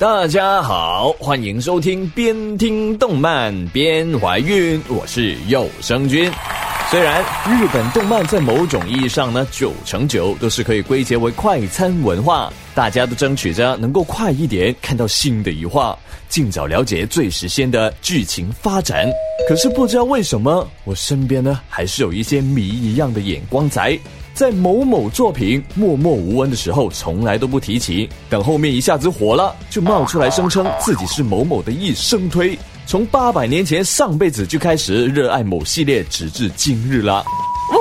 大家好，欢迎收听边听动漫边怀孕，我是有声君。虽然日本动漫在某种意义上呢，九成九都是可以归结为快餐文化，大家都争取着能够快一点看到新的一话，尽早了解最时鲜的剧情发展。可是不知道为什么，我身边呢还是有一些谜一样的眼光仔。在某某作品默默无闻的时候，从来都不提起；等后面一下子火了，就冒出来声称自己是某某的一生推。从八百年前上辈子就开始热爱某系列，直至今日了。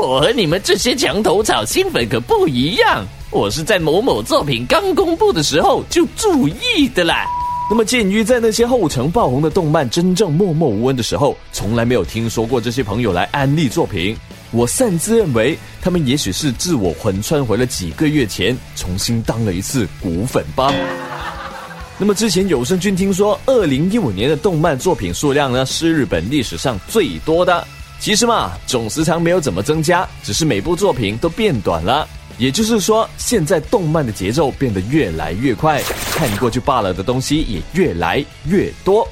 我和你们这些墙头草新粉可不一样，我是在某某作品刚公布的时候就注意的啦。那么，鉴于在那些后程爆红的动漫真正默默无闻的时候，从来没有听说过这些朋友来安利作品。我擅自认为，他们也许是自我魂穿回了几个月前，重新当了一次骨粉吧。那么之前有声君听说，二零一五年的动漫作品数量呢是日本历史上最多的。其实嘛，总时长没有怎么增加，只是每部作品都变短了。也就是说，现在动漫的节奏变得越来越快，看过就罢了的东西也越来越多。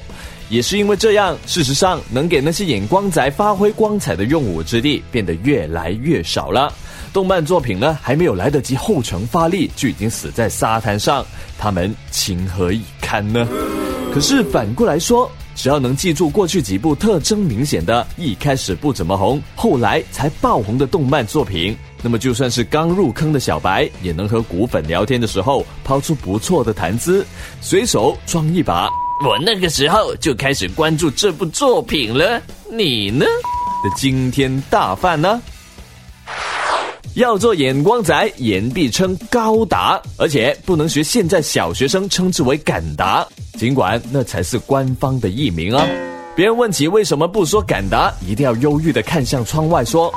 也是因为这样，事实上能给那些眼光仔发挥光彩的用武之地变得越来越少了。动漫作品呢，还没有来得及后程发力，就已经死在沙滩上，他们情何以堪呢？可是反过来说，只要能记住过去几部特征明显的、一开始不怎么红，后来才爆红的动漫作品，那么就算是刚入坑的小白，也能和骨粉聊天的时候抛出不错的谈资，随手装一把。我那个时候就开始关注这部作品了，你呢？的惊天大饭呢？要做眼光仔，言必称高达，而且不能学现在小学生称之为敢达，尽管那才是官方的译名啊。别人问起为什么不说敢达，一定要忧郁的看向窗外说：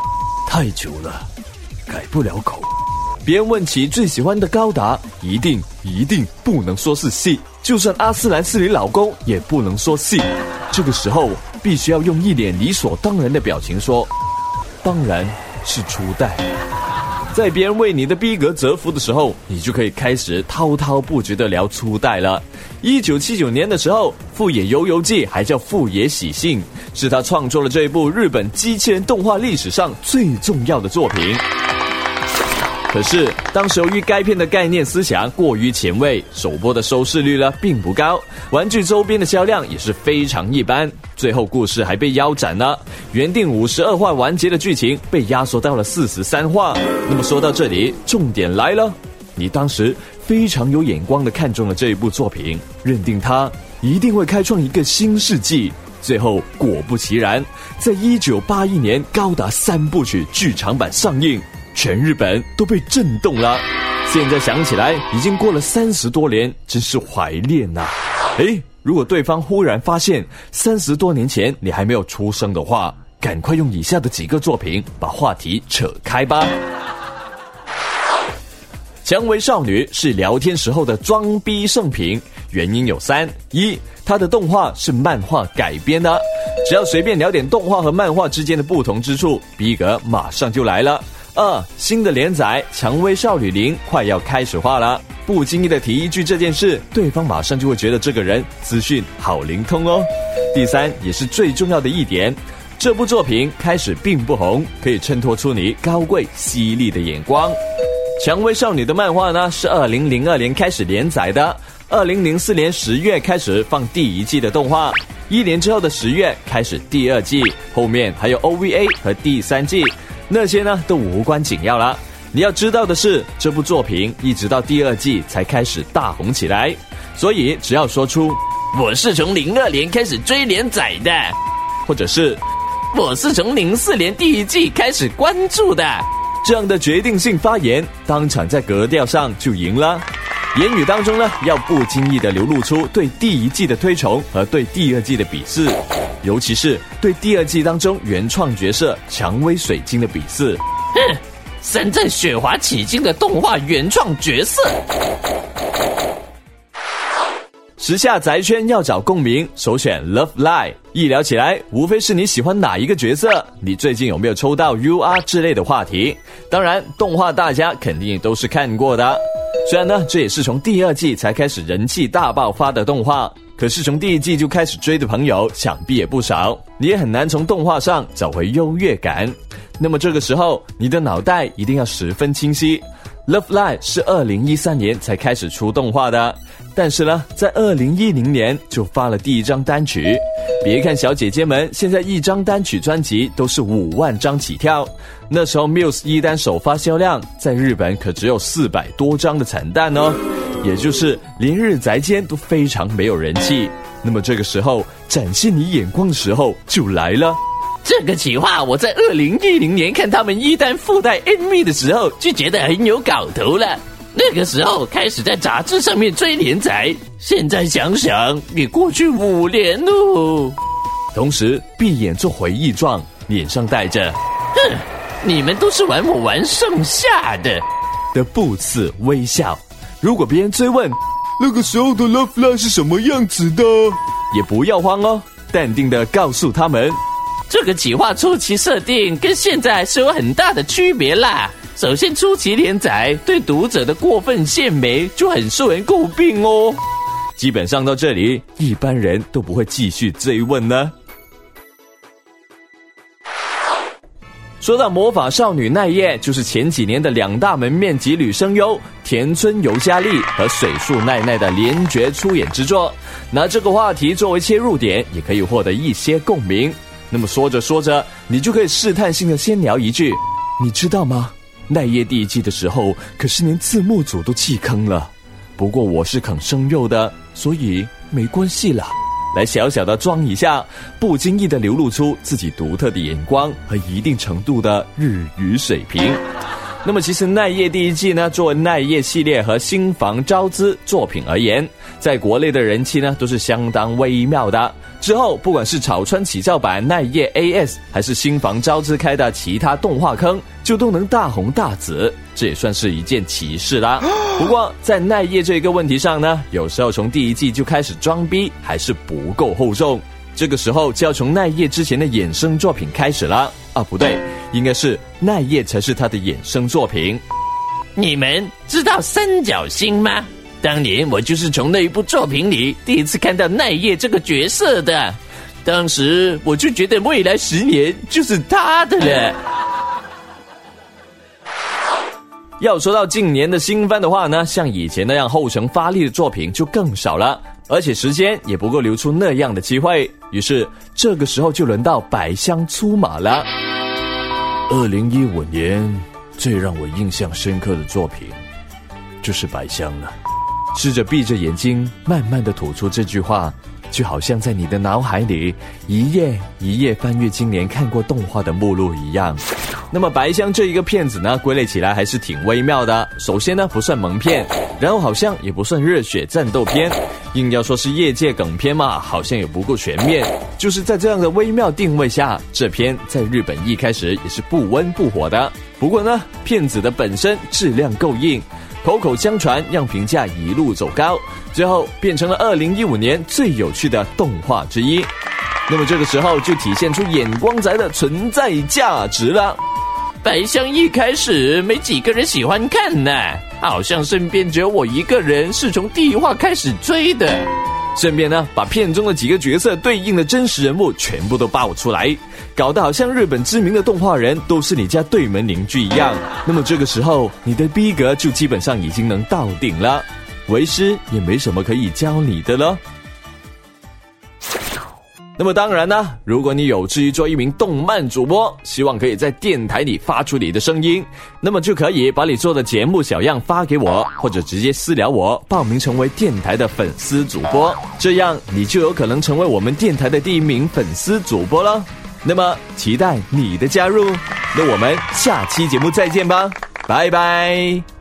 太久了，改不了口。别人问起最喜欢的高达，一定一定不能说是 C。就算阿斯兰是你老公，也不能说信。这个时候，必须要用一脸理所当然的表情说：“当然是初代。”在别人为你的逼格折服的时候，你就可以开始滔滔不绝的聊初代了。一九七九年的时候，富野由悠记还叫富野喜信，是他创作了这一部日本机器人动画历史上最重要的作品。可是，当时由于该片的概念思想过于前卫，首播的收视率呢并不高，玩具周边的销量也是非常一般。最后故事还被腰斩了，原定五十二话完结的剧情被压缩到了四十三话。那么说到这里，重点来了，你当时非常有眼光的看中了这一部作品，认定它一定会开创一个新世纪。最后果不其然，在一九八一年高达三部曲剧场版上映。全日本都被震动了。现在想起来，已经过了三十多年，真是怀念呐。诶，如果对方忽然发现三十多年前你还没有出生的话，赶快用以下的几个作品把话题扯开吧。《蔷薇少女》是聊天时候的装逼圣品，原因有三：一，它的动画是漫画改编的，只要随便聊点动画和漫画之间的不同之处，逼格马上就来了。二新的连载《蔷薇少女零》快要开始画了，不经意的提一句这件事，对方马上就会觉得这个人资讯好灵通哦。第三也是最重要的一点，这部作品开始并不红，可以衬托出你高贵犀利的眼光。《蔷薇少女》的漫画呢是二零零二年开始连载的，二零零四年十月开始放第一季的动画，一年之后的十月开始第二季，后面还有 OVA 和第三季。那些呢都无关紧要了。你要知道的是，这部作品一直到第二季才开始大红起来。所以只要说出“我是从零二年开始追连载的”，或者是“我是从零四年第一季开始关注的”这样的决定性发言，当场在格调上就赢了。言语当中呢，要不经意的流露出对第一季的推崇和对第二季的鄙视。尤其是对第二季当中原创角色蔷薇水晶的鄙视，哼，深圳雪华起晶的动画原创角色。时下宅圈要找共鸣，首选 Love Live。一聊起来，无非是你喜欢哪一个角色，你最近有没有抽到 UR 之类的话题。当然，动画大家肯定都是看过的。虽然呢，这也是从第二季才开始人气大爆发的动画，可是从第一季就开始追的朋友，想必也不少。你也很难从动画上找回优越感。那么这个时候，你的脑袋一定要十分清晰。Love Live 是二零一三年才开始出动画的，但是呢，在二零一零年就发了第一张单曲。别看小姐姐们现在一张单曲专辑都是五万张起跳，那时候 Muse 一单首发销量在日本可只有四百多张的惨淡哦，也就是连日宅间都非常没有人气。那么这个时候展现你眼光的时候就来了。这个企划，我在二零一零年看他们一单附带 MV 的时候，就觉得很有搞头了。那个时候开始在杂志上面追连载，现在想想也过去五年喽。同时闭眼做回忆状，脸上带着“哼，你们都是玩我玩剩下的”的不死微笑。如果别人追问那个时候的 Love Live 是什么样子的，也不要慌哦，淡定的告诉他们。这个企划初期设定跟现在是有很大的区别啦。首先，出奇连载对读者的过分献媚就很受人诟病哦。基本上到这里，一般人都不会继续追问呢。说到魔法少女奈叶，就是前几年的两大门面级女声优田村由佳丽和水树奈奈的联绝出演之作。拿这个话题作为切入点，也可以获得一些共鸣。那么说着说着，你就可以试探性的先聊一句：“你知道吗？奈叶第一季的时候，可是连字幕组都弃坑了。不过我是啃生肉的，所以没关系了。”来小小的装一下，不经意的流露出自己独特的眼光和一定程度的日语水平。那么其实奈叶第一季呢，作为奈叶系列和新房招资作品而言，在国内的人气呢都是相当微妙的。之后，不管是草川启教版奈叶 AS，还是新房招之开的其他动画坑，就都能大红大紫，这也算是一件奇事啦。不过，在奈叶这一个问题上呢，有时候从第一季就开始装逼，还是不够厚重。这个时候就要从奈叶之前的衍生作品开始了。啊，不对，应该是奈叶才是他的衍生作品。你们知道三角星吗？当年我就是从那一部作品里第一次看到奈叶这个角色的，当时我就觉得未来十年就是他的了。要说到近年的新番的话呢，像以前那样后程发力的作品就更少了，而且时间也不够留出那样的机会。于是这个时候就轮到百香出马了。二零一五年最让我印象深刻的作品，就是百香了。试着闭着眼睛，慢慢的吐出这句话，就好像在你的脑海里一页一页翻阅今年看过动画的目录一样。那么白香这一个片子呢，归类起来还是挺微妙的。首先呢，不算萌片，然后好像也不算热血战斗片，硬要说是业界梗片嘛，好像也不够全面。就是在这样的微妙定位下，这片在日本一开始也是不温不火的。不过呢，片子的本身质量够硬。口口相传，让评价一路走高，最后变成了二零一五年最有趣的动画之一。那么这个时候就体现出眼光宅的存在价值了。白香一开始没几个人喜欢看呢，好像身边只有我一个人是从第一话开始追的。顺便呢，把片中的几个角色对应的真实人物全部都爆出来，搞得好像日本知名的动画人都是你家对门邻居一样。那么这个时候，你的逼格就基本上已经能到顶了，为师也没什么可以教你的了。那么当然呢，如果你有志于做一名动漫主播，希望可以在电台里发出你的声音，那么就可以把你做的节目小样发给我，或者直接私聊我，报名成为电台的粉丝主播，这样你就有可能成为我们电台的第一名粉丝主播了。那么期待你的加入，那我们下期节目再见吧，拜拜。